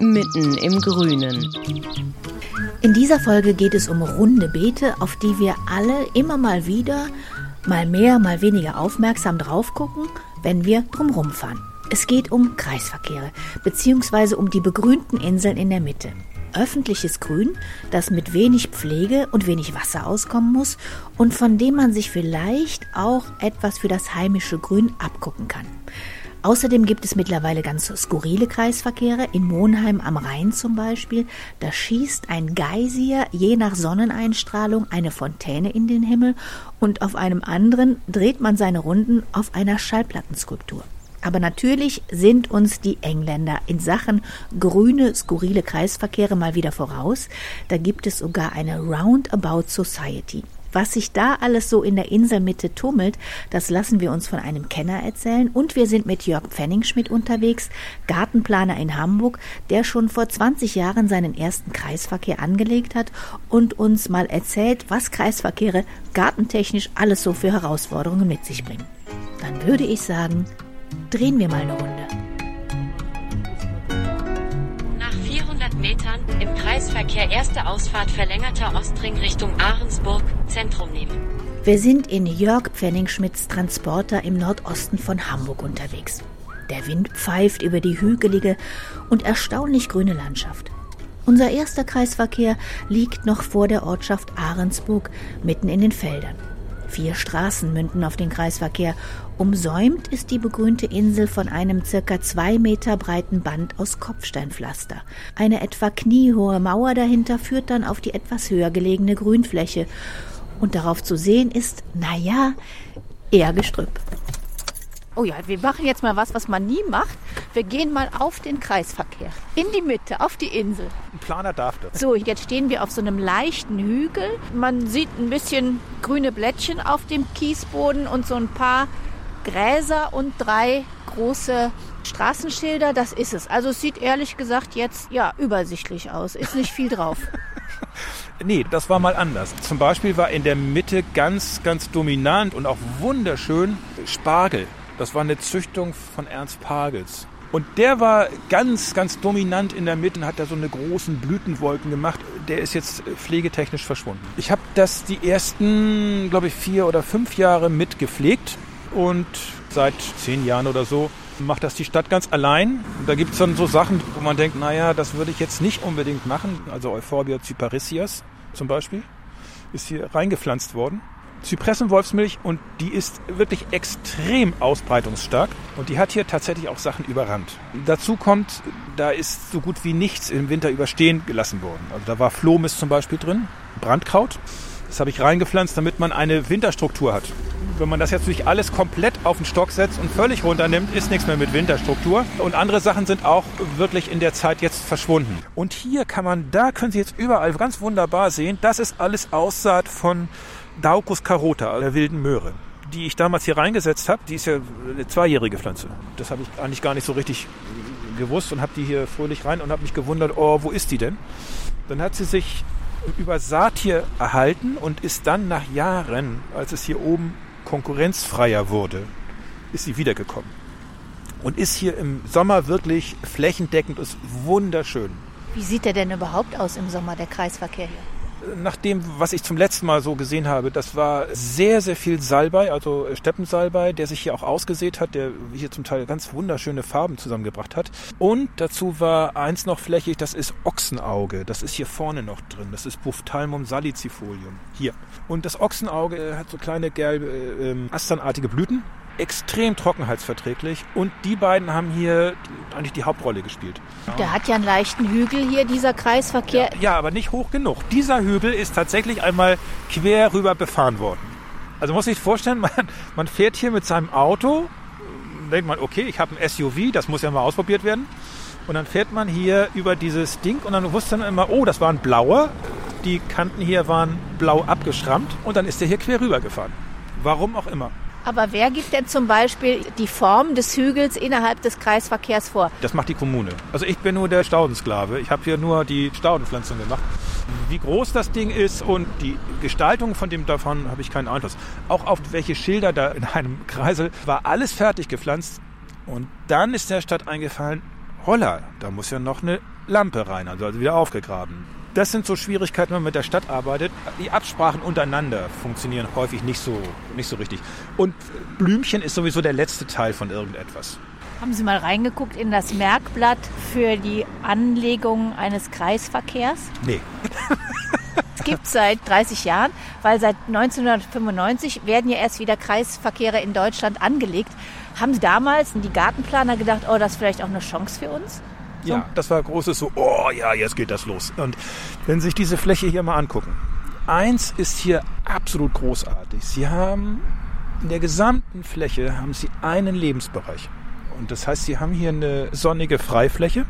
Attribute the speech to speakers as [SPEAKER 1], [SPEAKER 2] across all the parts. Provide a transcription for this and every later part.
[SPEAKER 1] mitten im Grünen.
[SPEAKER 2] In dieser Folge geht es um runde Beete, auf die wir alle immer mal wieder, mal mehr, mal weniger aufmerksam drauf gucken, wenn wir drumherum fahren. Es geht um Kreisverkehre, beziehungsweise um die begrünten Inseln in der Mitte. Öffentliches Grün, das mit wenig Pflege und wenig Wasser auskommen muss und von dem man sich vielleicht auch etwas für das heimische Grün abgucken kann. Außerdem gibt es mittlerweile ganz skurrile Kreisverkehre. In Monheim am Rhein zum Beispiel, da schießt ein Geysir je nach Sonneneinstrahlung eine Fontäne in den Himmel und auf einem anderen dreht man seine Runden auf einer Schallplattenskulptur. Aber natürlich sind uns die Engländer in Sachen grüne, skurrile Kreisverkehre mal wieder voraus. Da gibt es sogar eine Roundabout Society. Was sich da alles so in der Inselmitte tummelt, das lassen wir uns von einem Kenner erzählen. Und wir sind mit Jörg Pfenningschmidt unterwegs, Gartenplaner in Hamburg, der schon vor 20 Jahren seinen ersten Kreisverkehr angelegt hat und uns mal erzählt, was Kreisverkehre gartentechnisch alles so für Herausforderungen mit sich bringen. Dann würde ich sagen, drehen wir mal eine Runde.
[SPEAKER 3] Kreisverkehr erste Ausfahrt verlängerter Ostring Richtung Ahrensburg, Zentrum nehmen.
[SPEAKER 2] Wir sind in Jörg Pfenningschmidts Transporter im Nordosten von Hamburg unterwegs. Der Wind pfeift über die hügelige und erstaunlich grüne Landschaft. Unser erster Kreisverkehr liegt noch vor der Ortschaft Ahrensburg, mitten in den Feldern. Vier Straßen münden auf den Kreisverkehr. Umsäumt ist die begrünte Insel von einem circa zwei Meter breiten Band aus Kopfsteinpflaster. Eine etwa kniehohe Mauer dahinter führt dann auf die etwas höher gelegene Grünfläche. Und darauf zu sehen ist, naja, eher Gestrüpp. Oh ja, wir machen jetzt mal was, was man nie macht. Wir gehen mal auf den Kreisverkehr. In die Mitte, auf die Insel.
[SPEAKER 4] Ein Planer darf das.
[SPEAKER 2] So, jetzt stehen wir auf so einem leichten Hügel. Man sieht ein bisschen grüne Blättchen auf dem Kiesboden und so ein paar Gräser und drei große Straßenschilder. Das ist es. Also es sieht ehrlich gesagt jetzt ja übersichtlich aus. Ist nicht viel drauf.
[SPEAKER 4] Nee, das war mal anders. Zum Beispiel war in der Mitte ganz, ganz dominant und auch wunderschön Spargel. Das war eine Züchtung von Ernst Pagels. Und der war ganz, ganz dominant in der Mitte und hat da so eine großen Blütenwolken gemacht. Der ist jetzt pflegetechnisch verschwunden. Ich habe das die ersten, glaube ich, vier oder fünf Jahre mitgepflegt und seit zehn Jahren oder so macht das die Stadt ganz allein. Und da gibt es dann so Sachen, wo man denkt, naja, das würde ich jetzt nicht unbedingt machen. Also Euphorbia cyparissias zum Beispiel ist hier reingepflanzt worden. Zypressenwolfsmilch und die ist wirklich extrem ausbreitungsstark und die hat hier tatsächlich auch Sachen überrannt. Dazu kommt, da ist so gut wie nichts im Winter überstehen gelassen worden. Also da war Flohmist zum Beispiel drin, Brandkraut. Das habe ich reingepflanzt, damit man eine Winterstruktur hat. Wenn man das jetzt natürlich alles komplett auf den Stock setzt und völlig runternimmt, ist nichts mehr mit Winterstruktur. Und andere Sachen sind auch wirklich in der Zeit jetzt verschwunden. Und hier kann man, da können Sie jetzt überall ganz wunderbar sehen, das ist alles Aussaat von Daucus carota, der wilden Möhre, die ich damals hier reingesetzt habe. Die ist ja eine zweijährige Pflanze. Das habe ich eigentlich gar nicht so richtig gewusst und habe die hier fröhlich rein und habe mich gewundert, oh, wo ist die denn? Dann hat sie sich über Saat hier erhalten und ist dann nach Jahren, als es hier oben konkurrenzfreier wurde, ist sie wiedergekommen. Und ist hier im Sommer wirklich flächendeckend, ist wunderschön.
[SPEAKER 2] Wie sieht der denn überhaupt aus im Sommer, der Kreisverkehr hier?
[SPEAKER 4] Nach dem, was ich zum letzten Mal so gesehen habe, das war sehr, sehr viel Salbei, also Steppensalbei, der sich hier auch ausgesät hat, der hier zum Teil ganz wunderschöne Farben zusammengebracht hat. Und dazu war eins noch flächig, das ist Ochsenauge. Das ist hier vorne noch drin. Das ist Buftalmum salicifolium. Hier. Und das Ochsenauge hat so kleine gelbe, äh, asternartige Blüten extrem trockenheitsverträglich und die beiden haben hier eigentlich die Hauptrolle gespielt.
[SPEAKER 2] Der hat ja einen leichten Hügel hier, dieser Kreisverkehr.
[SPEAKER 4] Ja, ja, aber nicht hoch genug. Dieser Hügel ist tatsächlich einmal quer rüber befahren worden. Also muss ich vorstellen, man, man fährt hier mit seinem Auto, denkt man, okay, ich habe ein SUV, das muss ja mal ausprobiert werden. Und dann fährt man hier über dieses Ding und dann wusste man immer, oh, das war ein blauer. Die Kanten hier waren blau abgeschrammt und dann ist der hier quer rüber gefahren. Warum auch immer.
[SPEAKER 2] Aber wer gibt denn zum Beispiel die Form des Hügels innerhalb des Kreisverkehrs vor?
[SPEAKER 4] Das macht die Kommune. Also ich bin nur der Staudensklave. Ich habe hier nur die Staudenpflanzung gemacht. Wie groß das Ding ist und die Gestaltung von dem davon habe ich keinen Einfluss. Auch auf welche Schilder da in einem Kreisel war alles fertig gepflanzt. Und dann ist der Stadt eingefallen, holla, da muss ja noch eine Lampe rein, also wieder aufgegraben das sind so Schwierigkeiten, wenn man mit der Stadt arbeitet. Die Absprachen untereinander funktionieren häufig nicht so, nicht so richtig. Und Blümchen ist sowieso der letzte Teil von irgendetwas.
[SPEAKER 2] Haben Sie mal reingeguckt in das Merkblatt für die Anlegung eines Kreisverkehrs?
[SPEAKER 4] Nee.
[SPEAKER 2] Es gibt seit 30 Jahren, weil seit 1995 werden ja erst wieder Kreisverkehre in Deutschland angelegt. Haben Sie damals die Gartenplaner gedacht, oh, das ist vielleicht auch eine Chance für uns?
[SPEAKER 4] So. Ja, das war großes so, oh ja, jetzt geht das los. Und wenn Sie sich diese Fläche hier mal angucken, eins ist hier absolut großartig. Sie haben in der gesamten Fläche haben Sie einen Lebensbereich. Und das heißt, Sie haben hier eine sonnige Freifläche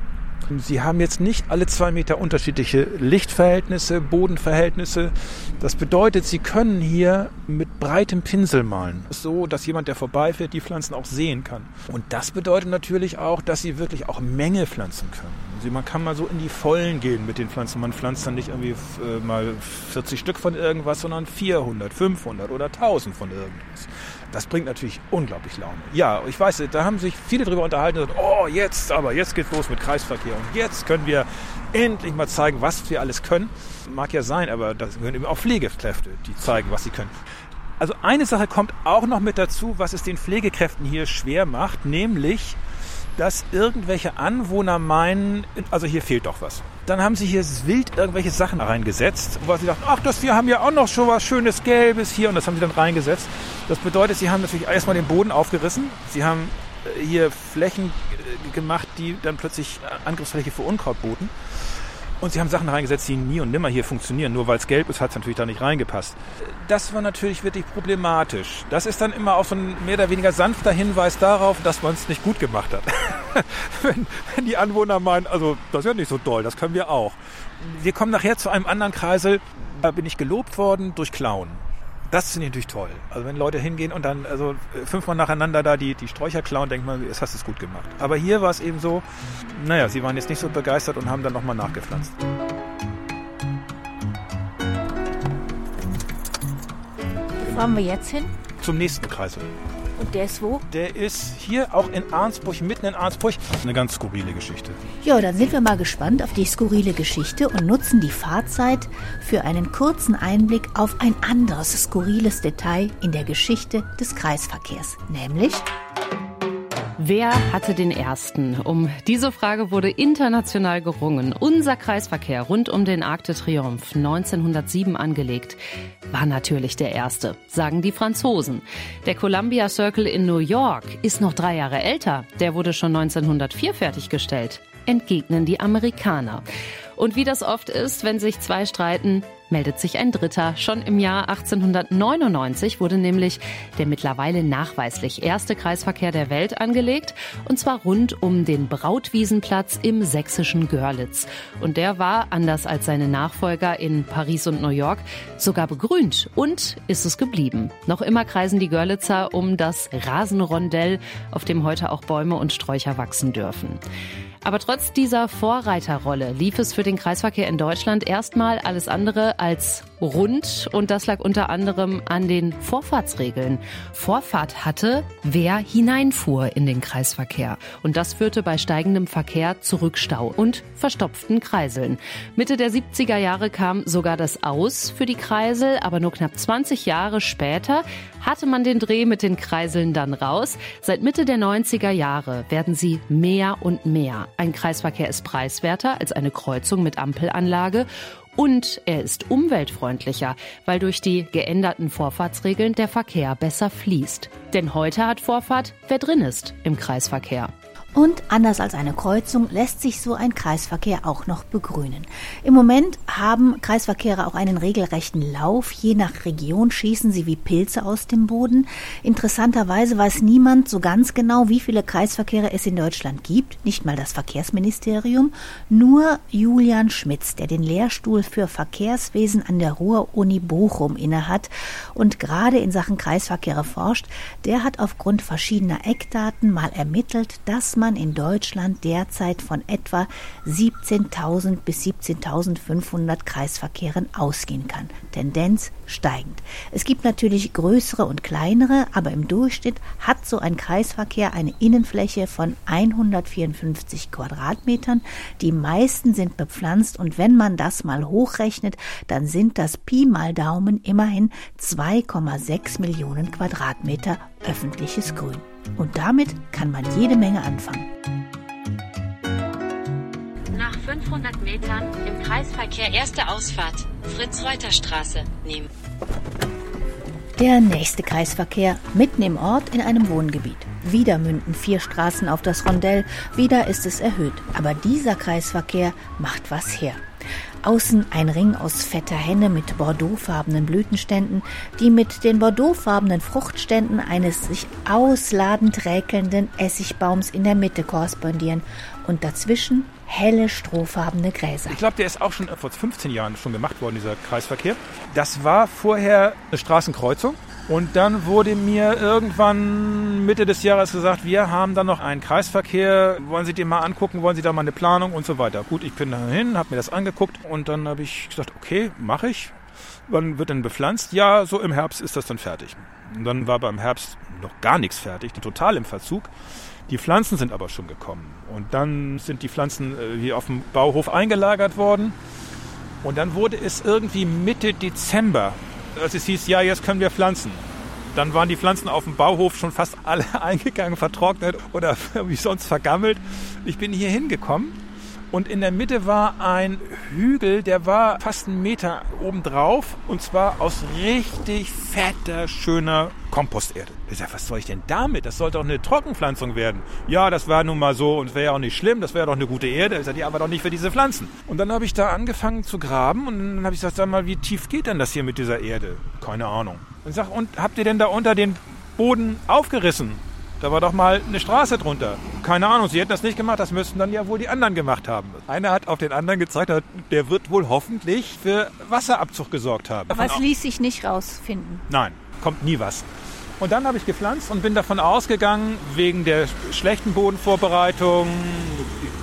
[SPEAKER 4] Sie haben jetzt nicht alle zwei Meter unterschiedliche Lichtverhältnisse, Bodenverhältnisse. Das bedeutet, Sie können hier mit breitem Pinsel malen, so dass jemand, der vorbeifährt, die Pflanzen auch sehen kann. Und das bedeutet natürlich auch, dass Sie wirklich auch Menge pflanzen können. Man kann mal so in die Vollen gehen mit den Pflanzen. Man pflanzt dann nicht irgendwie äh, mal 40 Stück von irgendwas, sondern 400, 500 oder 1000 von irgendwas. Das bringt natürlich unglaublich Laune. Ja, ich weiß, da haben sich viele drüber unterhalten und gesagt, oh, jetzt aber, jetzt geht's los mit Kreisverkehr und jetzt können wir endlich mal zeigen, was wir alles können. Mag ja sein, aber das gehören eben auch Pflegekräfte, die zeigen, was sie können. Also eine Sache kommt auch noch mit dazu, was es den Pflegekräften hier schwer macht, nämlich dass irgendwelche Anwohner meinen, also hier fehlt doch was. Dann haben sie hier wild irgendwelche Sachen reingesetzt, wo sie dachten, ach, das, wir haben ja auch noch schon was schönes Gelbes hier und das haben sie dann reingesetzt. Das bedeutet, sie haben natürlich erstmal den Boden aufgerissen. Sie haben äh, hier Flächen äh, gemacht, die dann plötzlich Angriffsfläche für Unkraut boten. Und sie haben Sachen reingesetzt, die nie und nimmer hier funktionieren. Nur weil es gelb ist, hat es natürlich da nicht reingepasst. Das war natürlich wirklich problematisch. Das ist dann immer auch so ein mehr oder weniger sanfter Hinweis darauf, dass man es nicht gut gemacht hat. wenn, wenn die Anwohner meinen, also das ist ja nicht so doll, das können wir auch. Wir kommen nachher zu einem anderen Kreisel. Da bin ich gelobt worden durch Clown. Das finde ich natürlich toll. Also wenn Leute hingehen und dann also fünfmal nacheinander da die, die Sträucher klauen, denkt man, jetzt hast du es gut gemacht. Aber hier war es eben so, naja, sie waren jetzt nicht so begeistert und haben dann nochmal nachgepflanzt.
[SPEAKER 2] Wo fahren wir jetzt hin?
[SPEAKER 4] Zum nächsten Kreisel.
[SPEAKER 2] Und der ist wo?
[SPEAKER 4] Der ist hier auch in Arnsburg, mitten in Arnsburg. Eine ganz skurrile Geschichte.
[SPEAKER 2] Ja, dann sind wir mal gespannt auf die skurrile Geschichte und nutzen die Fahrzeit für einen kurzen Einblick auf ein anderes skurriles Detail in der Geschichte des Kreisverkehrs, nämlich
[SPEAKER 1] Wer hatte den ersten? Um diese Frage wurde international gerungen. Unser Kreisverkehr rund um den Arc de Triomphe 1907 angelegt war natürlich der erste, sagen die Franzosen. Der Columbia Circle in New York ist noch drei Jahre älter. Der wurde schon 1904 fertiggestellt. Entgegnen die Amerikaner. Und wie das oft ist, wenn sich zwei streiten, meldet sich ein Dritter. Schon im Jahr 1899 wurde nämlich der mittlerweile nachweislich erste Kreisverkehr der Welt angelegt, und zwar rund um den Brautwiesenplatz im sächsischen Görlitz. Und der war, anders als seine Nachfolger in Paris und New York, sogar begrünt und ist es geblieben. Noch immer kreisen die Görlitzer um das Rasenrondell, auf dem heute auch Bäume und Sträucher wachsen dürfen. Aber trotz dieser Vorreiterrolle lief es für den Kreisverkehr in Deutschland erstmal alles andere als rund und das lag unter anderem an den Vorfahrtsregeln. Vorfahrt hatte, wer hineinfuhr in den Kreisverkehr. Und das führte bei steigendem Verkehr zu Rückstau und verstopften Kreiseln. Mitte der 70er Jahre kam sogar das Aus für die Kreisel, aber nur knapp 20 Jahre später hatte man den Dreh mit den Kreiseln dann raus. Seit Mitte der 90er Jahre werden sie mehr und mehr. Ein Kreisverkehr ist preiswerter als eine Kreuzung mit Ampelanlage und er ist umweltfreundlicher, weil durch die geänderten Vorfahrtsregeln der Verkehr besser fließt. Denn heute hat Vorfahrt, wer drin ist im Kreisverkehr.
[SPEAKER 2] Und anders als eine Kreuzung lässt sich so ein Kreisverkehr auch noch begrünen. Im Moment haben Kreisverkehre auch einen regelrechten Lauf. Je nach Region schießen sie wie Pilze aus dem Boden. Interessanterweise weiß niemand so ganz genau, wie viele Kreisverkehre es in Deutschland gibt. Nicht mal das Verkehrsministerium. Nur Julian Schmitz, der den Lehrstuhl für Verkehrswesen an der Ruhr-Uni Bochum innehat und gerade in Sachen Kreisverkehre forscht, der hat aufgrund verschiedener Eckdaten mal ermittelt, dass man in Deutschland derzeit von etwa 17.000 bis 17.500 Kreisverkehren ausgehen kann. Tendenz steigend. Es gibt natürlich größere und kleinere, aber im Durchschnitt hat so ein Kreisverkehr eine Innenfläche von 154 Quadratmetern. Die meisten sind bepflanzt und wenn man das mal hochrechnet, dann sind das Pi mal Daumen immerhin 2,6 Millionen Quadratmeter öffentliches Grün. Und damit kann man jede Menge anfangen.
[SPEAKER 3] Nach 500 Metern im Kreisverkehr erste Ausfahrt, Fritz-Reuter-Straße nehmen.
[SPEAKER 2] Der nächste Kreisverkehr mitten im Ort in einem Wohngebiet. Wieder münden vier Straßen auf das Rondell, wieder ist es erhöht. Aber dieser Kreisverkehr macht was her. Außen ein Ring aus fetter Henne mit bordeauxfarbenen Blütenständen, die mit den bordeauxfarbenen Fruchtständen eines sich ausladend räkelnden Essigbaums in der Mitte korrespondieren und dazwischen helle strohfarbene Gräser.
[SPEAKER 4] Ich glaube, der ist auch schon vor 15 Jahren schon gemacht worden, dieser Kreisverkehr. Das war vorher eine Straßenkreuzung. Und dann wurde mir irgendwann Mitte des Jahres gesagt, wir haben dann noch einen Kreisverkehr, wollen Sie den mal angucken, wollen Sie da mal eine Planung und so weiter. Gut, ich bin da hin, habe mir das angeguckt und dann habe ich gesagt, okay, mache ich. Wann wird denn bepflanzt? Ja, so im Herbst ist das dann fertig. Und dann war beim Herbst noch gar nichts fertig, total im Verzug. Die Pflanzen sind aber schon gekommen. Und dann sind die Pflanzen äh, hier auf dem Bauhof eingelagert worden. Und dann wurde es irgendwie Mitte Dezember, als es hieß, ja, jetzt können wir pflanzen. Dann waren die Pflanzen auf dem Bauhof schon fast alle eingegangen, vertrocknet oder wie sonst vergammelt. Ich bin hier hingekommen und in der Mitte war ein Hügel, der war fast einen Meter obendrauf und zwar aus richtig fetter, schöner Komposterde. Ich sag, was soll ich denn damit? Das sollte doch eine Trockenpflanzung werden. Ja, das war nun mal so und wäre ja auch nicht schlimm, das wäre doch eine gute Erde. Ich sag, ja, aber doch nicht für diese Pflanzen. Und dann habe ich da angefangen zu graben und dann habe ich gesagt, sag mal, wie tief geht denn das hier mit dieser Erde? Keine Ahnung. Und sag, und habt ihr denn da unter den Boden aufgerissen? Da war doch mal eine Straße drunter. Keine Ahnung, sie hätten das nicht gemacht, das müssten dann ja wohl die anderen gemacht haben. Einer hat auf den anderen gezeigt, der wird wohl hoffentlich für Wasserabzug gesorgt haben.
[SPEAKER 2] Aber es ließ sich nicht rausfinden.
[SPEAKER 4] Nein, kommt nie was. Und dann habe ich gepflanzt und bin davon ausgegangen, wegen der schlechten Bodenvorbereitung,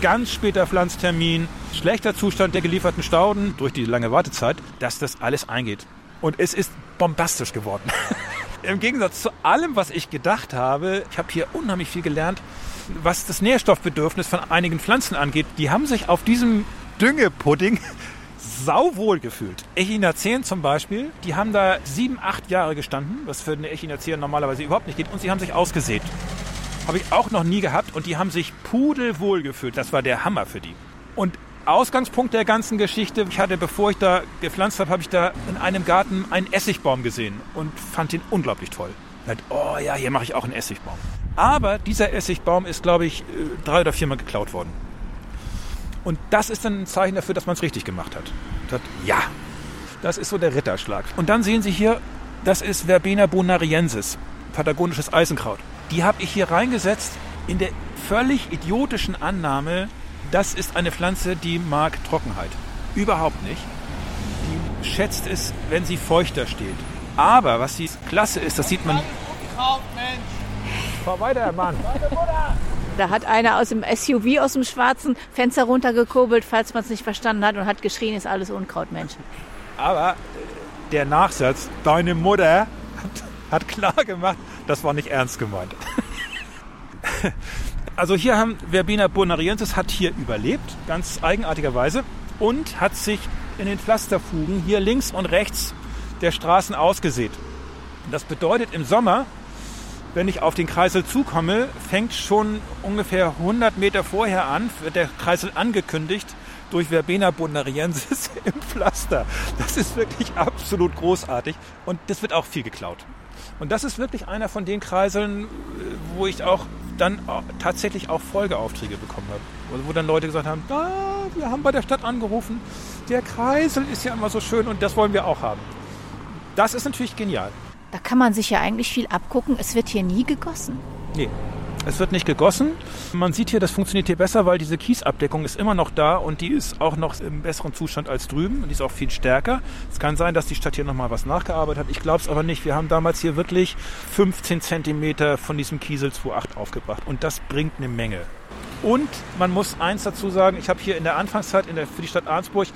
[SPEAKER 4] ganz später Pflanztermin, schlechter Zustand der gelieferten Stauden durch die lange Wartezeit, dass das alles eingeht. Und es ist bombastisch geworden. Im Gegensatz zu allem, was ich gedacht habe, ich habe hier unheimlich viel gelernt, was das Nährstoffbedürfnis von einigen Pflanzen angeht. Die haben sich auf diesem Düngepudding sauwohl gefühlt. Echinaceen zum Beispiel, die haben da sieben, acht Jahre gestanden, was für eine Echinacea normalerweise überhaupt nicht geht, und sie haben sich ausgesät. Habe ich auch noch nie gehabt und die haben sich pudelwohl gefühlt. Das war der Hammer für die. Und Ausgangspunkt der ganzen Geschichte, ich hatte, bevor ich da gepflanzt habe, habe ich da in einem Garten einen Essigbaum gesehen und fand den unglaublich toll. Und, oh ja, hier mache ich auch einen Essigbaum. Aber dieser Essigbaum ist, glaube ich, äh, drei oder viermal geklaut worden. Und das ist dann ein Zeichen dafür, dass man es richtig gemacht hat. hat. Ja, das ist so der Ritterschlag. Und dann sehen Sie hier, das ist Verbena bonariensis, patagonisches Eisenkraut. Die habe ich hier reingesetzt in der völlig idiotischen Annahme, das ist eine Pflanze, die mag Trockenheit. Überhaupt nicht. Die schätzt es, wenn sie feuchter steht. Aber was die klasse ist, das sieht man. Fahr weiter, Herr Mann.
[SPEAKER 2] Da hat einer aus dem SUV aus dem schwarzen Fenster runtergekurbelt, falls man es nicht verstanden hat, und hat geschrien, ist alles Unkraut, Menschen.
[SPEAKER 4] Aber der Nachsatz, deine Mutter, hat, hat klar gemacht, das war nicht ernst gemeint. Also hier haben Verbena bonariensis hat hier überlebt, ganz eigenartigerweise, und hat sich in den Pflasterfugen hier links und rechts der Straßen ausgesät. Das bedeutet im Sommer, wenn ich auf den Kreisel zukomme, fängt schon ungefähr 100 Meter vorher an, wird der Kreisel angekündigt durch Verbena bonariensis im Pflaster. Das ist wirklich absolut großartig und das wird auch viel geklaut. Und das ist wirklich einer von den Kreiseln, wo ich auch dann tatsächlich auch Folgeaufträge bekommen habe. Wo dann Leute gesagt haben, ah, wir haben bei der Stadt angerufen, der Kreisel ist ja immer so schön und das wollen wir auch haben. Das ist natürlich genial.
[SPEAKER 2] Da kann man sich ja eigentlich viel abgucken. Es wird hier nie gegossen.
[SPEAKER 4] Nee, es wird nicht gegossen. Man sieht hier, das funktioniert hier besser, weil diese Kiesabdeckung ist immer noch da und die ist auch noch im besseren Zustand als drüben und die ist auch viel stärker. Es kann sein, dass die Stadt hier nochmal was nachgearbeitet hat. Ich glaube es aber nicht. Wir haben damals hier wirklich 15 Zentimeter von diesem Kiesel 2.8 aufgebracht und das bringt eine Menge. Und man muss eins dazu sagen, ich habe hier in der Anfangszeit in der, für die Stadt Arnsburg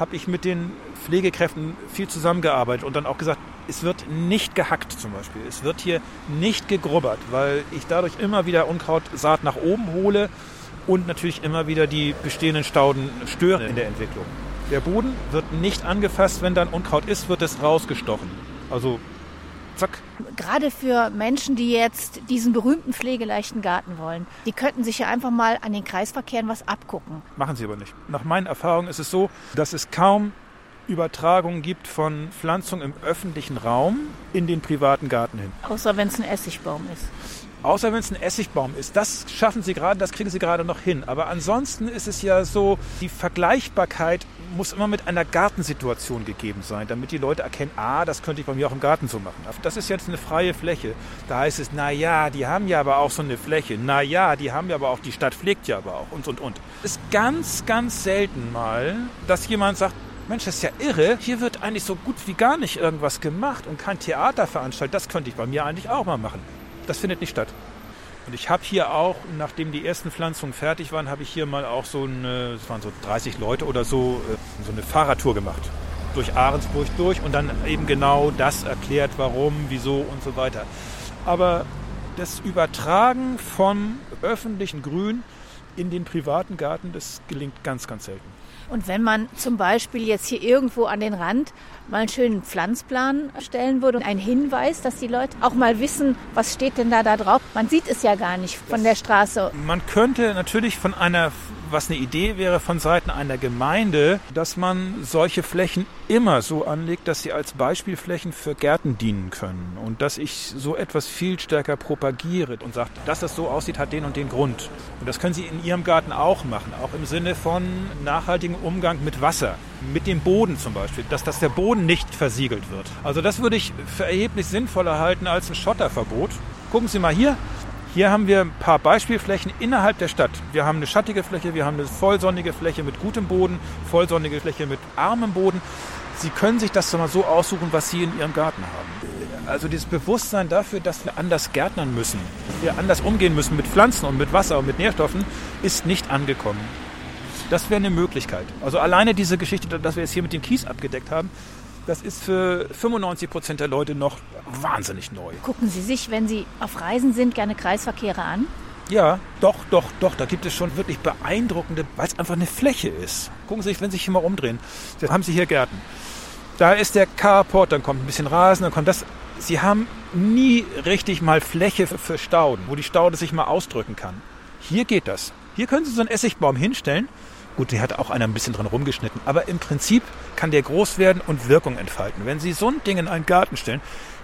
[SPEAKER 4] habe ich mit den Pflegekräften viel zusammengearbeitet und dann auch gesagt, es wird nicht gehackt zum Beispiel. Es wird hier nicht gegrubbert, weil ich dadurch immer wieder Unkrautsaat nach oben hole und natürlich immer wieder die bestehenden Stauden störe in der Entwicklung. Der Boden wird nicht angefasst, wenn dann Unkraut ist, wird es rausgestochen. Also zack.
[SPEAKER 2] Gerade für Menschen, die jetzt diesen berühmten pflegeleichten Garten wollen, die könnten sich ja einfach mal an den Kreisverkehren was abgucken.
[SPEAKER 4] Machen sie aber nicht. Nach meinen Erfahrungen ist es so, dass es kaum Übertragung gibt von Pflanzung im öffentlichen Raum in den privaten Garten hin.
[SPEAKER 2] Außer wenn es ein Essigbaum ist.
[SPEAKER 4] Außer wenn es ein Essigbaum ist. Das schaffen sie gerade, das kriegen sie gerade noch hin. Aber ansonsten ist es ja so, die Vergleichbarkeit muss immer mit einer Gartensituation gegeben sein, damit die Leute erkennen, ah, das könnte ich bei mir auch im Garten so machen. Das ist jetzt eine freie Fläche. Da heißt es, na ja, die haben ja aber auch so eine Fläche. Na ja, die haben ja aber auch, die Stadt pflegt ja aber auch und, und, und. Es ist ganz, ganz selten mal, dass jemand sagt, Mensch, das ist ja irre. Hier wird eigentlich so gut wie gar nicht irgendwas gemacht und kein Theater veranstaltet. Das könnte ich bei mir eigentlich auch mal machen. Das findet nicht statt. Und ich habe hier auch, nachdem die ersten Pflanzungen fertig waren, habe ich hier mal auch so eine, es waren so 30 Leute oder so, äh, so eine Fahrradtour gemacht. Durch Ahrensburg durch und dann eben genau das erklärt, warum, wieso und so weiter. Aber das Übertragen vom öffentlichen Grün in den privaten Garten, das gelingt ganz, ganz selten.
[SPEAKER 2] Und wenn man zum Beispiel jetzt hier irgendwo an den Rand mal einen schönen Pflanzplan stellen würde, ein Hinweis, dass die Leute auch mal wissen, was steht denn da da drauf. Man sieht es ja gar nicht von der Straße.
[SPEAKER 4] Man könnte natürlich von einer was eine Idee wäre von Seiten einer Gemeinde, dass man solche Flächen immer so anlegt, dass sie als Beispielflächen für Gärten dienen können und dass ich so etwas viel stärker propagiere und sage, dass das so aussieht, hat den und den Grund. Und das können Sie in Ihrem Garten auch machen, auch im Sinne von nachhaltigem Umgang mit Wasser, mit dem Boden zum Beispiel, dass, dass der Boden nicht versiegelt wird. Also das würde ich für erheblich sinnvoller halten als ein Schotterverbot. Gucken Sie mal hier, hier haben wir ein paar Beispielflächen innerhalb der Stadt. Wir haben eine schattige Fläche, wir haben eine vollsonnige Fläche mit gutem Boden, vollsonnige Fläche mit armem Boden. Sie können sich das mal so aussuchen, was Sie in Ihrem Garten haben. Also dieses Bewusstsein dafür, dass wir anders gärtnern müssen, dass wir anders umgehen müssen mit Pflanzen und mit Wasser und mit Nährstoffen, ist nicht angekommen. Das wäre eine Möglichkeit. Also alleine diese Geschichte, dass wir jetzt hier mit dem Kies abgedeckt haben, das ist für 95 Prozent der Leute noch wahnsinnig neu.
[SPEAKER 2] Gucken Sie sich, wenn Sie auf Reisen sind, gerne Kreisverkehre an?
[SPEAKER 4] Ja, doch, doch, doch. Da gibt es schon wirklich beeindruckende, weil es einfach eine Fläche ist. Gucken Sie sich, wenn Sie sich hier mal umdrehen. Da haben Sie hier Gärten. Da ist der Carport, dann kommt ein bisschen Rasen, dann kommt das. Sie haben nie richtig mal Fläche für Stauden, wo die Staude sich mal ausdrücken kann. Hier geht das. Hier können Sie so einen Essigbaum hinstellen Gut, die hat auch einer ein bisschen dran rumgeschnitten. Aber im Prinzip kann der groß werden und Wirkung entfalten. Wenn Sie so ein Ding in einen Garten stellen,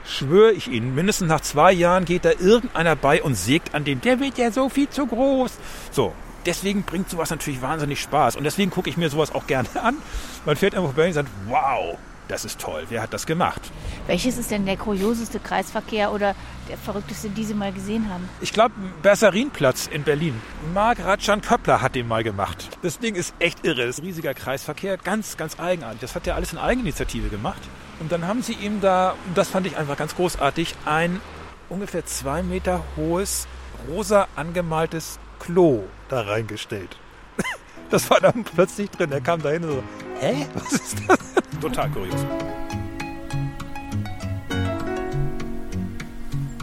[SPEAKER 4] schwöre ich Ihnen, mindestens nach zwei Jahren geht da irgendeiner bei und sägt an dem, der wird ja so viel zu groß. So, deswegen bringt sowas natürlich wahnsinnig Spaß. Und deswegen gucke ich mir sowas auch gerne an. Man fährt einfach vorbei und sagt, wow, das ist toll. Wer hat das gemacht?
[SPEAKER 2] Welches ist denn der kurioseste Kreisverkehr oder der verrückteste, die Sie mal gesehen haben?
[SPEAKER 4] Ich glaube, Bersarinplatz in Berlin. Marc Ratschan Köppler hat den mal gemacht. Das Ding ist echt irre. Das ist ein riesiger Kreisverkehr. Ganz, ganz eigenartig. Das hat er alles in Eigeninitiative gemacht. Und dann haben sie ihm da, das fand ich einfach ganz großartig, ein ungefähr zwei Meter hohes, rosa angemaltes Klo da reingestellt. Das war dann plötzlich drin. Er kam da hin und so, hä? Was ist das? Total kurios.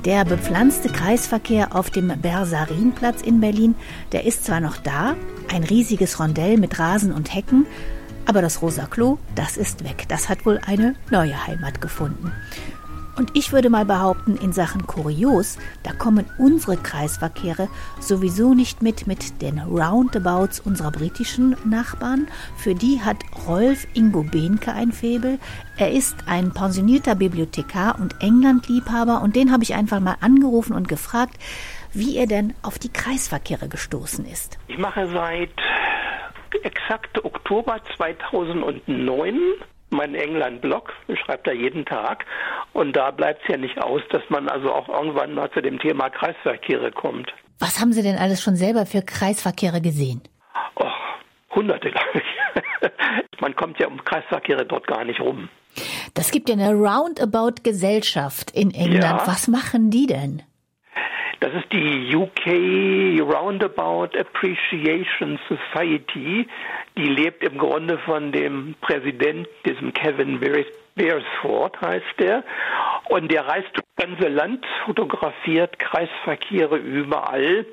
[SPEAKER 2] Der bepflanzte Kreisverkehr auf dem Bersarinplatz in Berlin, der ist zwar noch da, ein riesiges Rondell mit Rasen und Hecken, aber das Rosa Klo, das ist weg. Das hat wohl eine neue Heimat gefunden. Und ich würde mal behaupten, in Sachen Kurios, da kommen unsere Kreisverkehre sowieso nicht mit mit den Roundabouts unserer britischen Nachbarn. Für die hat Rolf Ingo Behnke ein Faible. Er ist ein pensionierter Bibliothekar und Englandliebhaber und den habe ich einfach mal angerufen und gefragt, wie er denn auf die Kreisverkehre gestoßen ist.
[SPEAKER 5] Ich mache seit exakt Oktober 2009 meinen England-Blog, ich schreibe da jeden Tag. Und da bleibt es ja nicht aus, dass man also auch irgendwann mal zu dem Thema Kreisverkehre kommt.
[SPEAKER 2] Was haben Sie denn alles schon selber für Kreisverkehre gesehen?
[SPEAKER 5] Oh, hunderte, glaube ich. man kommt ja um Kreisverkehre dort gar nicht rum.
[SPEAKER 2] Das gibt ja eine Roundabout-Gesellschaft in England. Ja. Was machen die denn?
[SPEAKER 5] Das ist die UK Roundabout Appreciation Society. Die lebt im Grunde von dem Präsident, diesem Kevin Beresford heißt der. Und der reist das ganze Land, fotografiert Kreisverkehre überall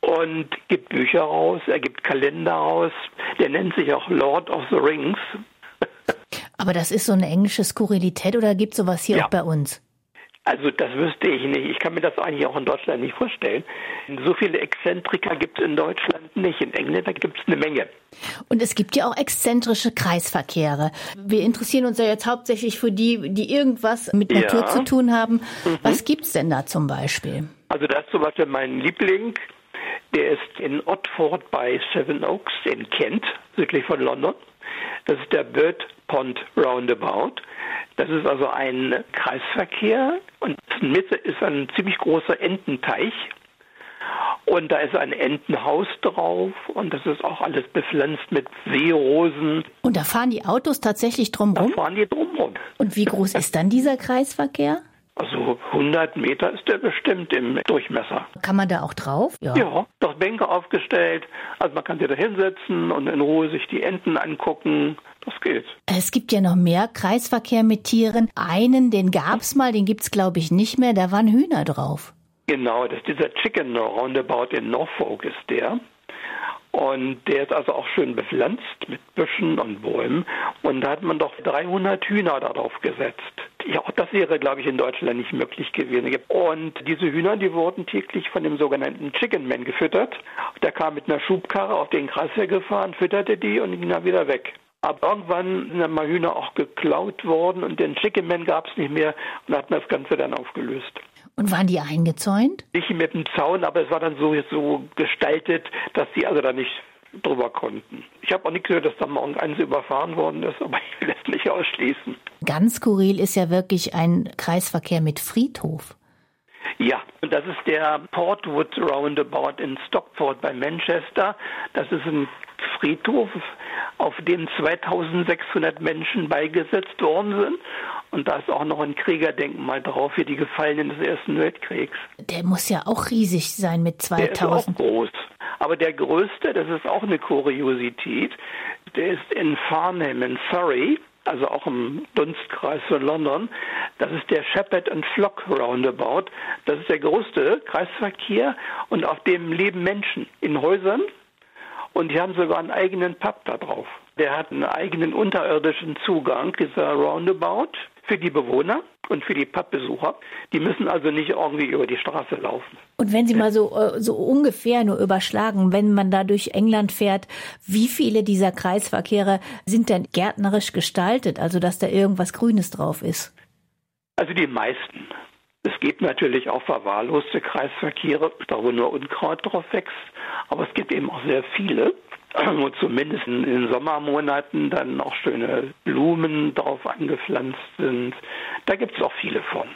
[SPEAKER 5] und gibt Bücher raus, er gibt Kalender raus. Der nennt sich auch Lord of the Rings.
[SPEAKER 2] Aber das ist so eine englische Skurrilität oder gibt es sowas hier ja. auch bei uns?
[SPEAKER 5] Also das wüsste ich nicht. Ich kann mir das eigentlich auch in Deutschland nicht vorstellen. So viele Exzentriker gibt es in Deutschland nicht. In England gibt es eine Menge.
[SPEAKER 2] Und es gibt ja auch exzentrische Kreisverkehre. Wir interessieren uns ja jetzt hauptsächlich für die, die irgendwas mit Natur ja. zu tun haben. Mhm. Was gibt's denn da zum Beispiel?
[SPEAKER 5] Also da ist zum Beispiel mein Liebling. Der ist in Otford bei Seven Oaks in Kent, südlich von London. Das ist der Bird Pond Roundabout. Das ist also ein Kreisverkehr und in der Mitte ist ein ziemlich großer Ententeich. Und da ist ein Entenhaus drauf und das ist auch alles bepflanzt mit Seerosen.
[SPEAKER 2] Und da fahren die Autos tatsächlich drumherum?
[SPEAKER 5] Da fahren die drumherum.
[SPEAKER 2] Und wie groß ist dann dieser Kreisverkehr?
[SPEAKER 5] Also 100 Meter ist der bestimmt im Durchmesser.
[SPEAKER 2] Kann man da auch drauf?
[SPEAKER 5] Ja, ja doch Bänke aufgestellt. Also man kann sich da hinsetzen und in Ruhe sich die Enten angucken. Das geht.
[SPEAKER 2] Es gibt ja noch mehr Kreisverkehr mit Tieren. Einen, den gab's mal, den gibt's glaube ich nicht mehr. Da waren Hühner drauf.
[SPEAKER 5] Genau, das ist dieser Chicken Roundabout in Norfolk ist der. Und der ist also auch schön bepflanzt mit Büschen und Bäumen. Und da hat man doch 300 Hühner darauf gesetzt. Ja, auch das wäre, glaube ich, in Deutschland nicht möglich gewesen. Und diese Hühner, die wurden täglich von dem sogenannten Chicken Man gefüttert. Der kam mit einer Schubkarre auf den Kreisweg gefahren, fütterte die und ging dann wieder weg. Aber irgendwann sind dann mal Hühner auch geklaut worden und den Chicken Man gab es nicht mehr und hat man das Ganze dann aufgelöst.
[SPEAKER 2] Und waren die eingezäunt?
[SPEAKER 5] Nicht mit dem Zaun, aber es war dann so, so gestaltet, dass sie also da nicht drüber konnten. Ich habe auch nicht gehört, dass da morgen eins überfahren worden ist, aber ich will es nicht ausschließen.
[SPEAKER 2] Ganz skurril ist ja wirklich ein Kreisverkehr mit Friedhof.
[SPEAKER 5] Ja, und das ist der Portwood Roundabout in Stockport bei Manchester. Das ist ein Friedhof, auf dem 2600 Menschen beigesetzt worden sind. Und da ist auch noch ein Kriegerdenkmal drauf für die Gefallenen des Ersten Weltkriegs.
[SPEAKER 2] Der muss ja auch riesig sein mit 2000. Der
[SPEAKER 5] ist auch groß. Aber der größte, das ist auch eine Kuriosität, der ist in Farnham in Surrey, also auch im Dunstkreis von London. Das ist der Shepherd and Flock Roundabout. Das ist der größte Kreisverkehr und auf dem leben Menschen in Häusern und die haben sogar einen eigenen Pub da drauf. Der hat einen eigenen unterirdischen Zugang, dieser Roundabout, für die Bewohner und für die Pubbesucher. Die müssen also nicht irgendwie über die Straße laufen.
[SPEAKER 2] Und wenn Sie mal so, äh, so ungefähr nur überschlagen, wenn man da durch England fährt, wie viele dieser Kreisverkehre sind denn gärtnerisch gestaltet, also dass da irgendwas Grünes drauf ist?
[SPEAKER 5] Also die meisten. Es gibt natürlich auch verwahrloste Kreisverkehre, da wo nur Unkraut drauf wächst, aber es gibt eben auch sehr viele, wo zumindest in den Sommermonaten dann auch schöne Blumen drauf angepflanzt sind. Da gibt es auch viele von.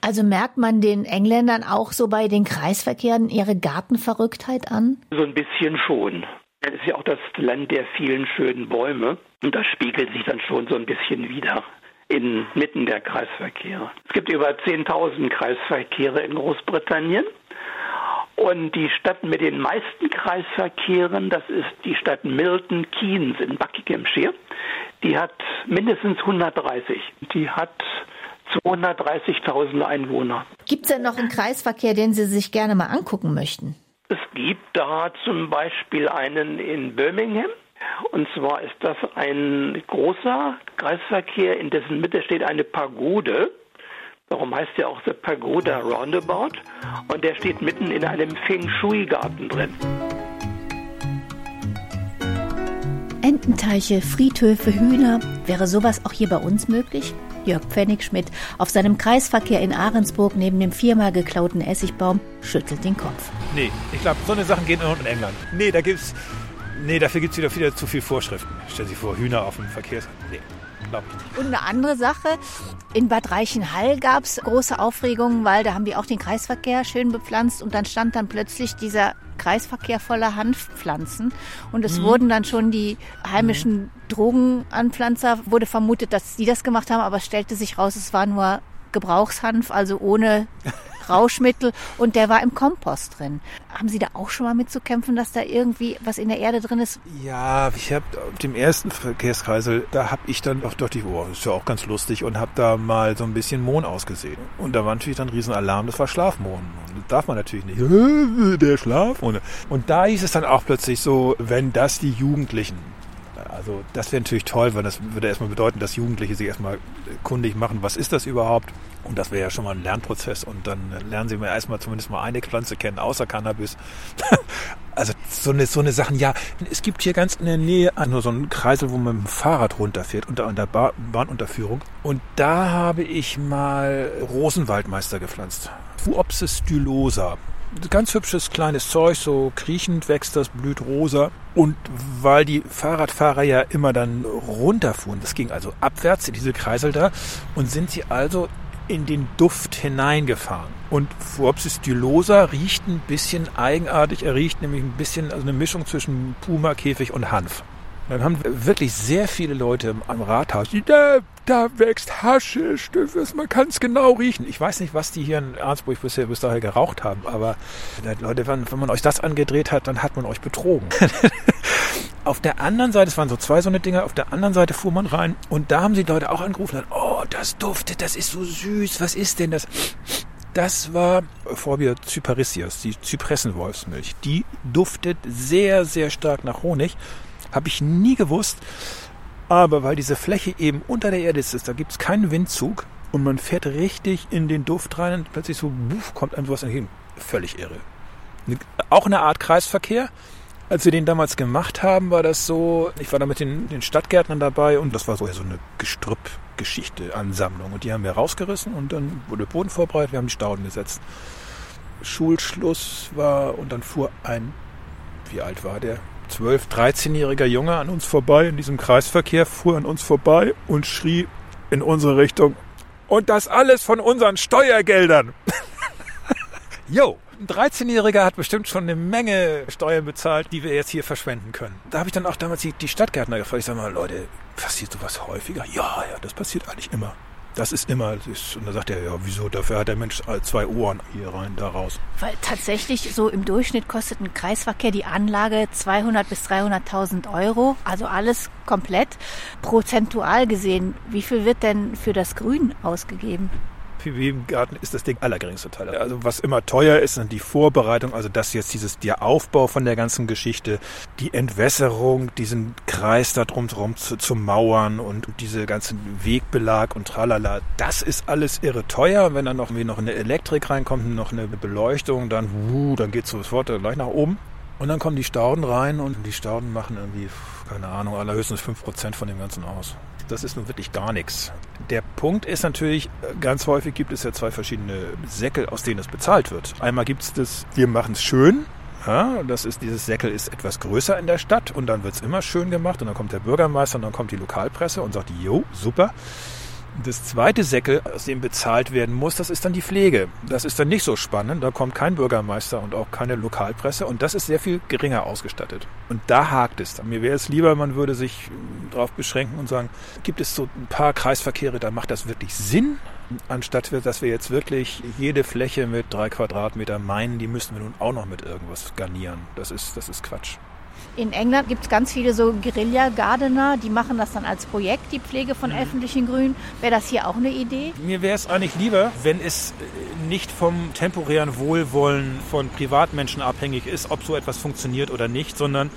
[SPEAKER 2] Also merkt man den Engländern auch so bei den Kreisverkehren ihre Gartenverrücktheit an?
[SPEAKER 5] So ein bisschen schon. Das ist ja auch das Land der vielen schönen Bäume und das spiegelt sich dann schon so ein bisschen wieder inmitten der Kreisverkehre. Es gibt über 10.000 Kreisverkehre in Großbritannien. Und die Stadt mit den meisten Kreisverkehren, das ist die Stadt Milton Keynes in Buckinghamshire. Die hat mindestens 130. Die hat 230.000 Einwohner.
[SPEAKER 2] Gibt es denn noch einen Kreisverkehr, den Sie sich gerne mal angucken möchten?
[SPEAKER 5] Es gibt da zum Beispiel einen in Birmingham. Und zwar ist das ein großer Kreisverkehr, in dessen Mitte steht eine Pagode. Darum heißt ja auch der Pagoda Roundabout. Und der steht mitten in einem Feng Shui-Garten drin.
[SPEAKER 2] Ententeiche, Friedhöfe, Hühner. Wäre sowas auch hier bei uns möglich? Jörg Pfennigschmidt auf seinem Kreisverkehr in Ahrensburg neben dem viermal geklauten Essigbaum schüttelt den Kopf.
[SPEAKER 4] Nee, ich glaube, so eine Sachen gehen nur in England. Nee, da gibt's. Nee, dafür gibt es wieder, wieder zu viele Vorschriften. Stellen Sie vor, Hühner auf dem Verkehrs. Nee, glaube ich nicht.
[SPEAKER 2] Und eine andere Sache, in Bad Reichenhall gab es große Aufregungen, weil da haben die auch den Kreisverkehr schön bepflanzt und dann stand dann plötzlich dieser Kreisverkehr voller Hanfpflanzen und es mhm. wurden dann schon die heimischen mhm. Drogenanpflanzer, wurde vermutet, dass sie das gemacht haben, aber es stellte sich raus, es war nur Gebrauchshanf, also ohne Rauschmittel und der war im Kompost drin. Haben Sie da auch schon mal mitzukämpfen, dass da irgendwie was in der Erde drin ist?
[SPEAKER 4] Ja, ich habe auf dem ersten Verkehrskreisel, da habe ich dann auch dachte ich, oh, ist ja auch ganz lustig und habe da mal so ein bisschen Mohn ausgesehen. Und da war natürlich dann ein Riesenalarm, das war Schlafmohn. Und das darf man natürlich nicht. Der Schlafmohn. Und da hieß es dann auch plötzlich so, wenn das die Jugendlichen also das wäre natürlich toll, weil das würde erstmal bedeuten, dass Jugendliche sich erstmal kundig machen, was ist das überhaupt? Und das wäre ja schon mal ein Lernprozess und dann lernen sie mir erstmal zumindest mal eine Pflanze kennen, außer Cannabis. also so eine, so eine Sachen, ja, es gibt hier ganz in der Nähe nur so einen Kreisel, wo man mit dem Fahrrad runterfährt, unter der Bahnunterführung. Und da habe ich mal Rosenwaldmeister gepflanzt. Fuopsis stylosa ganz hübsches kleines Zeug, so kriechend wächst das, blüht rosa. Und weil die Fahrradfahrer ja immer dann runterfuhren, das ging also abwärts in diese Kreisel da, und sind sie also in den Duft hineingefahren. Und Phoopsis stylosa riecht ein bisschen eigenartig. Er riecht nämlich ein bisschen, also eine Mischung zwischen Puma, Käfig und Hanf. Dann haben wirklich sehr viele Leute am Rathaus, da, da wächst Haschisch, man kann es genau riechen. Ich weiß nicht, was die hier in Arnsburg bisher bis dahin geraucht haben, aber Leute, wenn, wenn man euch das angedreht hat, dann hat man euch betrogen. auf der anderen Seite, es waren so zwei so eine Dinger, auf der anderen Seite fuhr man rein und da haben sie Leute auch angerufen, oh, das duftet, das ist so süß, was ist denn das? Das war Phobia cyparissias, die Zypressenwolfsmilch. Die duftet sehr, sehr stark nach Honig. Habe ich nie gewusst. Aber weil diese Fläche eben unter der Erde ist, da gibt es keinen Windzug und man fährt richtig in den Duft rein und plötzlich so buff, kommt einem sowas entgegen. Völlig irre. Auch eine Art Kreisverkehr. Als wir den damals gemacht haben, war das so, ich war da mit den, den Stadtgärtnern dabei und das war so, ja, so eine Gestrüppgeschichte, Ansammlung. Und die haben wir rausgerissen und dann wurde Boden vorbereitet, wir haben die Stauden gesetzt. Schulschluss war und dann fuhr ein, wie alt war der? 12-, 13-jähriger Junge an uns vorbei in diesem Kreisverkehr, fuhr an uns vorbei und schrie in unsere Richtung, und das alles von unseren Steuergeldern. Jo, ein 13-Jähriger hat bestimmt schon eine Menge Steuern bezahlt, die wir jetzt hier verschwenden können. Da habe ich dann auch damals die, die Stadtgärtner gefragt. Ich sage mal, Leute, passiert sowas häufiger? Ja, ja, das passiert eigentlich immer. Das ist immer, ist, und da sagt er, ja, wieso, dafür hat der Mensch zwei Ohren hier rein, da raus.
[SPEAKER 2] Weil tatsächlich so im Durchschnitt kostet ein Kreisverkehr die Anlage 200 bis 300.000 Euro, also alles komplett. Prozentual gesehen, wie viel wird denn für das Grün ausgegeben?
[SPEAKER 4] PV-Garten ist das Ding allergeringste Teil. Also was immer teuer ist, sind die Vorbereitung, also das jetzt dieses, der Aufbau von der ganzen Geschichte, die Entwässerung, diesen Kreis da drumherum zu, zu mauern und diese ganzen Wegbelag und tralala, das ist alles irre teuer. Wenn dann noch, noch eine Elektrik reinkommt, noch eine Beleuchtung, dann, wuh, dann geht's sofort gleich nach oben. Und dann kommen die Stauden rein und die Stauden machen irgendwie, keine Ahnung, allerhöchstens 5% von dem Ganzen aus das ist nun wirklich gar nichts. Der Punkt ist natürlich, ganz häufig gibt es ja zwei verschiedene Säckel, aus denen es bezahlt wird. Einmal gibt es das, wir machen es schön. Ja, das ist, dieses Säckel ist etwas größer in der Stadt und dann wird es immer schön gemacht und dann kommt der Bürgermeister und dann kommt die Lokalpresse und sagt, jo, super. Das zweite Säckel, aus dem bezahlt werden muss, das ist dann die Pflege. Das ist dann nicht so spannend. Da kommt kein Bürgermeister und auch keine Lokalpresse und das ist sehr viel geringer ausgestattet. Und da hakt es. Mir wäre es lieber, man würde sich darauf beschränken und sagen, gibt es so ein paar Kreisverkehre, da macht das wirklich Sinn, anstatt dass wir jetzt wirklich jede Fläche mit drei Quadratmeter meinen, die müssen wir nun auch noch mit irgendwas garnieren. Das ist, das ist Quatsch.
[SPEAKER 2] In England gibt es ganz viele so Guerilla-Gardener, die machen das dann als Projekt, die Pflege von mhm. öffentlichen Grünen. Wäre das hier auch eine Idee?
[SPEAKER 4] Mir wäre es eigentlich lieber, wenn es äh, nicht vom temporären Wohlwollen von Privatmenschen abhängig ist, ob so etwas funktioniert oder nicht, sondern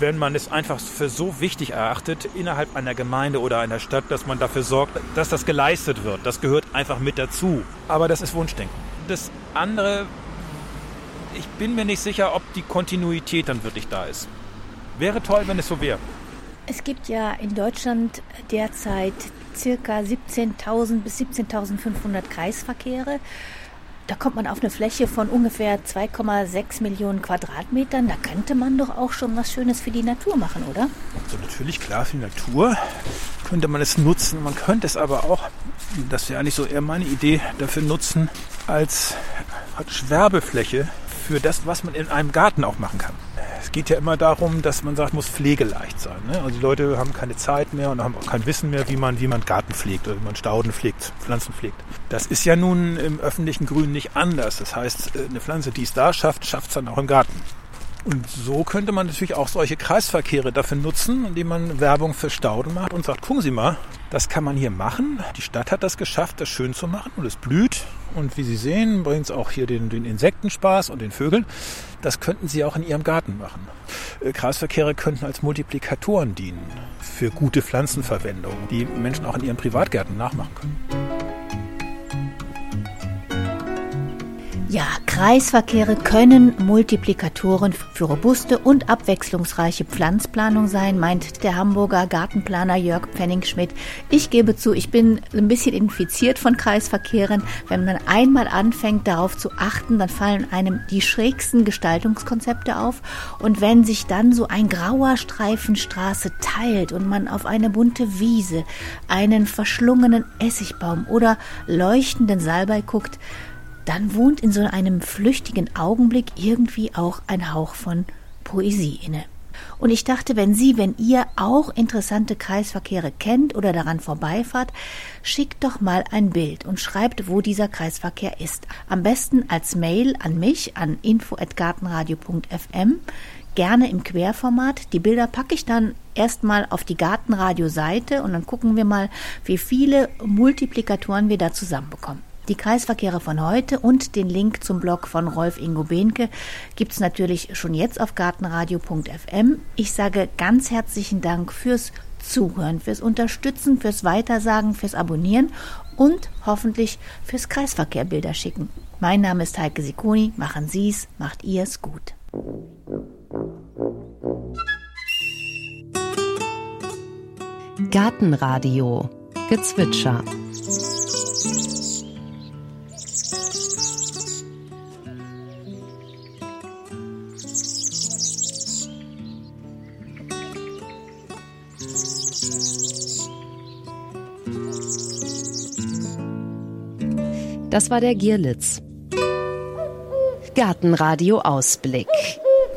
[SPEAKER 4] wenn man es einfach für so wichtig erachtet innerhalb einer Gemeinde oder einer Stadt, dass man dafür sorgt, dass das geleistet wird. Das gehört einfach mit dazu. Aber das ist Wunschdenken. Das andere, ich bin mir nicht sicher, ob die Kontinuität dann wirklich da ist. Wäre toll, wenn es so wäre.
[SPEAKER 2] Es gibt ja in Deutschland derzeit circa 17.000 bis 17.500 Kreisverkehre. Da kommt man auf eine Fläche von ungefähr 2,6 Millionen Quadratmetern. Da könnte man doch auch schon was Schönes für die Natur machen, oder?
[SPEAKER 4] Also natürlich, klar, für die Natur könnte man es nutzen. Man könnte es aber auch, das wäre eigentlich so eher meine Idee, dafür nutzen als Werbefläche für das, was man in einem Garten auch machen kann. Es geht ja immer darum, dass man sagt, muss pflegeleicht sein. Ne? Also die Leute haben keine Zeit mehr und haben auch kein Wissen mehr, wie man, wie man Garten pflegt oder wie man Stauden pflegt, Pflanzen pflegt. Das ist ja nun im öffentlichen Grün nicht anders. Das heißt, äh, eine Pflanze, die es da schafft, schafft es dann auch im Garten. Und so könnte man natürlich auch solche Kreisverkehre dafür nutzen, indem man Werbung für Stauden macht und sagt, gucken Sie mal, das kann man hier machen. Die Stadt hat das geschafft, das schön zu machen und es blüht. Und wie Sie sehen, bringt es auch hier den, den Insekten Spaß und den Vögeln. Das könnten Sie auch in Ihrem Garten machen. Äh, Kreisverkehre könnten als Multiplikatoren dienen für gute Pflanzenverwendung, die Menschen auch in ihren Privatgärten nachmachen können.
[SPEAKER 2] Ja, Kreisverkehre können Multiplikatoren für robuste und abwechslungsreiche Pflanzplanung sein, meint der Hamburger Gartenplaner Jörg Pfennig-Schmidt. Ich gebe zu, ich bin ein bisschen infiziert von Kreisverkehren. Wenn man einmal anfängt, darauf zu achten, dann fallen einem die schrägsten Gestaltungskonzepte auf. Und wenn sich dann so ein grauer Streifen Straße teilt und man auf eine bunte Wiese, einen verschlungenen Essigbaum oder leuchtenden Salbei guckt, dann wohnt in so einem flüchtigen Augenblick irgendwie auch ein Hauch von Poesie inne. Und ich dachte, wenn Sie, wenn ihr auch interessante Kreisverkehre kennt oder daran vorbeifahrt, schickt doch mal ein Bild und schreibt, wo dieser Kreisverkehr ist. Am besten als Mail an mich an info@gartenradio.fm, gerne im Querformat. Die Bilder packe ich dann erstmal auf die Gartenradio-Seite und dann gucken wir mal, wie viele Multiplikatoren wir da zusammenbekommen. Die Kreisverkehre von heute und den Link zum Blog von Rolf Ingo Behnke gibt's natürlich schon jetzt auf gartenradio.fm. Ich sage ganz herzlichen Dank fürs Zuhören, fürs Unterstützen, fürs Weitersagen, fürs Abonnieren und hoffentlich fürs Kreisverkehrbilder schicken. Mein Name ist Heike Sikoni. Machen Sie's, macht ihr's gut.
[SPEAKER 1] Gartenradio Gezwitscher Das war der Gierlitz. Gartenradio Ausblick.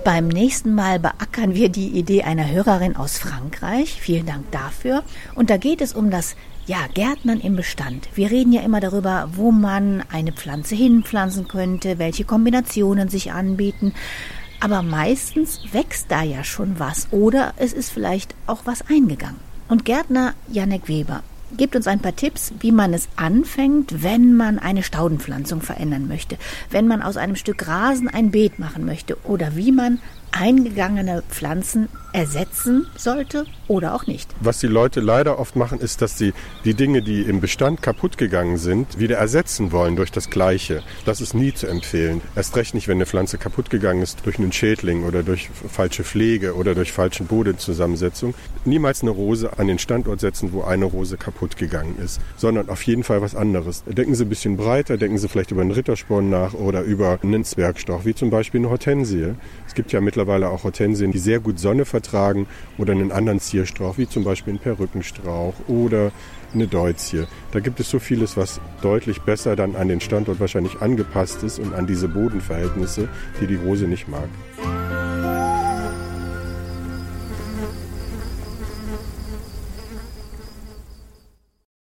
[SPEAKER 2] Beim nächsten Mal beackern wir die Idee einer Hörerin aus Frankreich. Vielen Dank dafür. Und da geht es um das ja, Gärtnern im Bestand. Wir reden ja immer darüber, wo man eine Pflanze hinpflanzen könnte, welche Kombinationen sich anbieten. Aber meistens wächst da ja schon was oder es ist vielleicht auch was eingegangen. Und Gärtner Janek Weber gibt uns ein paar Tipps, wie man es anfängt, wenn man eine Staudenpflanzung verändern möchte, wenn man aus einem Stück Rasen ein Beet machen möchte oder wie man eingegangene Pflanzen ersetzen sollte oder auch nicht.
[SPEAKER 6] Was die Leute leider oft machen, ist, dass sie die Dinge, die im Bestand kaputt gegangen sind, wieder ersetzen wollen durch das Gleiche. Das ist nie zu empfehlen. Erst recht nicht, wenn eine Pflanze kaputt gegangen ist durch einen Schädling oder durch falsche Pflege oder durch falschen Bodenzusammensetzung. Niemals eine Rose an den Standort setzen, wo eine Rose kaputt gegangen ist, sondern auf jeden Fall was anderes. Denken Sie ein bisschen breiter, denken Sie vielleicht über einen Rittersporn nach oder über einen Zwergstrauch, wie zum Beispiel eine Hortensie. Es gibt ja mittlerweile auch Hortensien, die sehr gut Sonne vertragen oder einen anderen Zierstrauch, wie zum Beispiel einen Perückenstrauch oder eine Deutzie. Da gibt es so vieles, was deutlich besser dann an den Standort wahrscheinlich angepasst ist und an diese Bodenverhältnisse, die die Rose nicht mag.